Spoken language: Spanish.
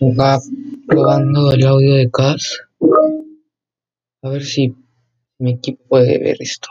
Va probando el audio de Cass. A ver si mi equipo puede ver esto.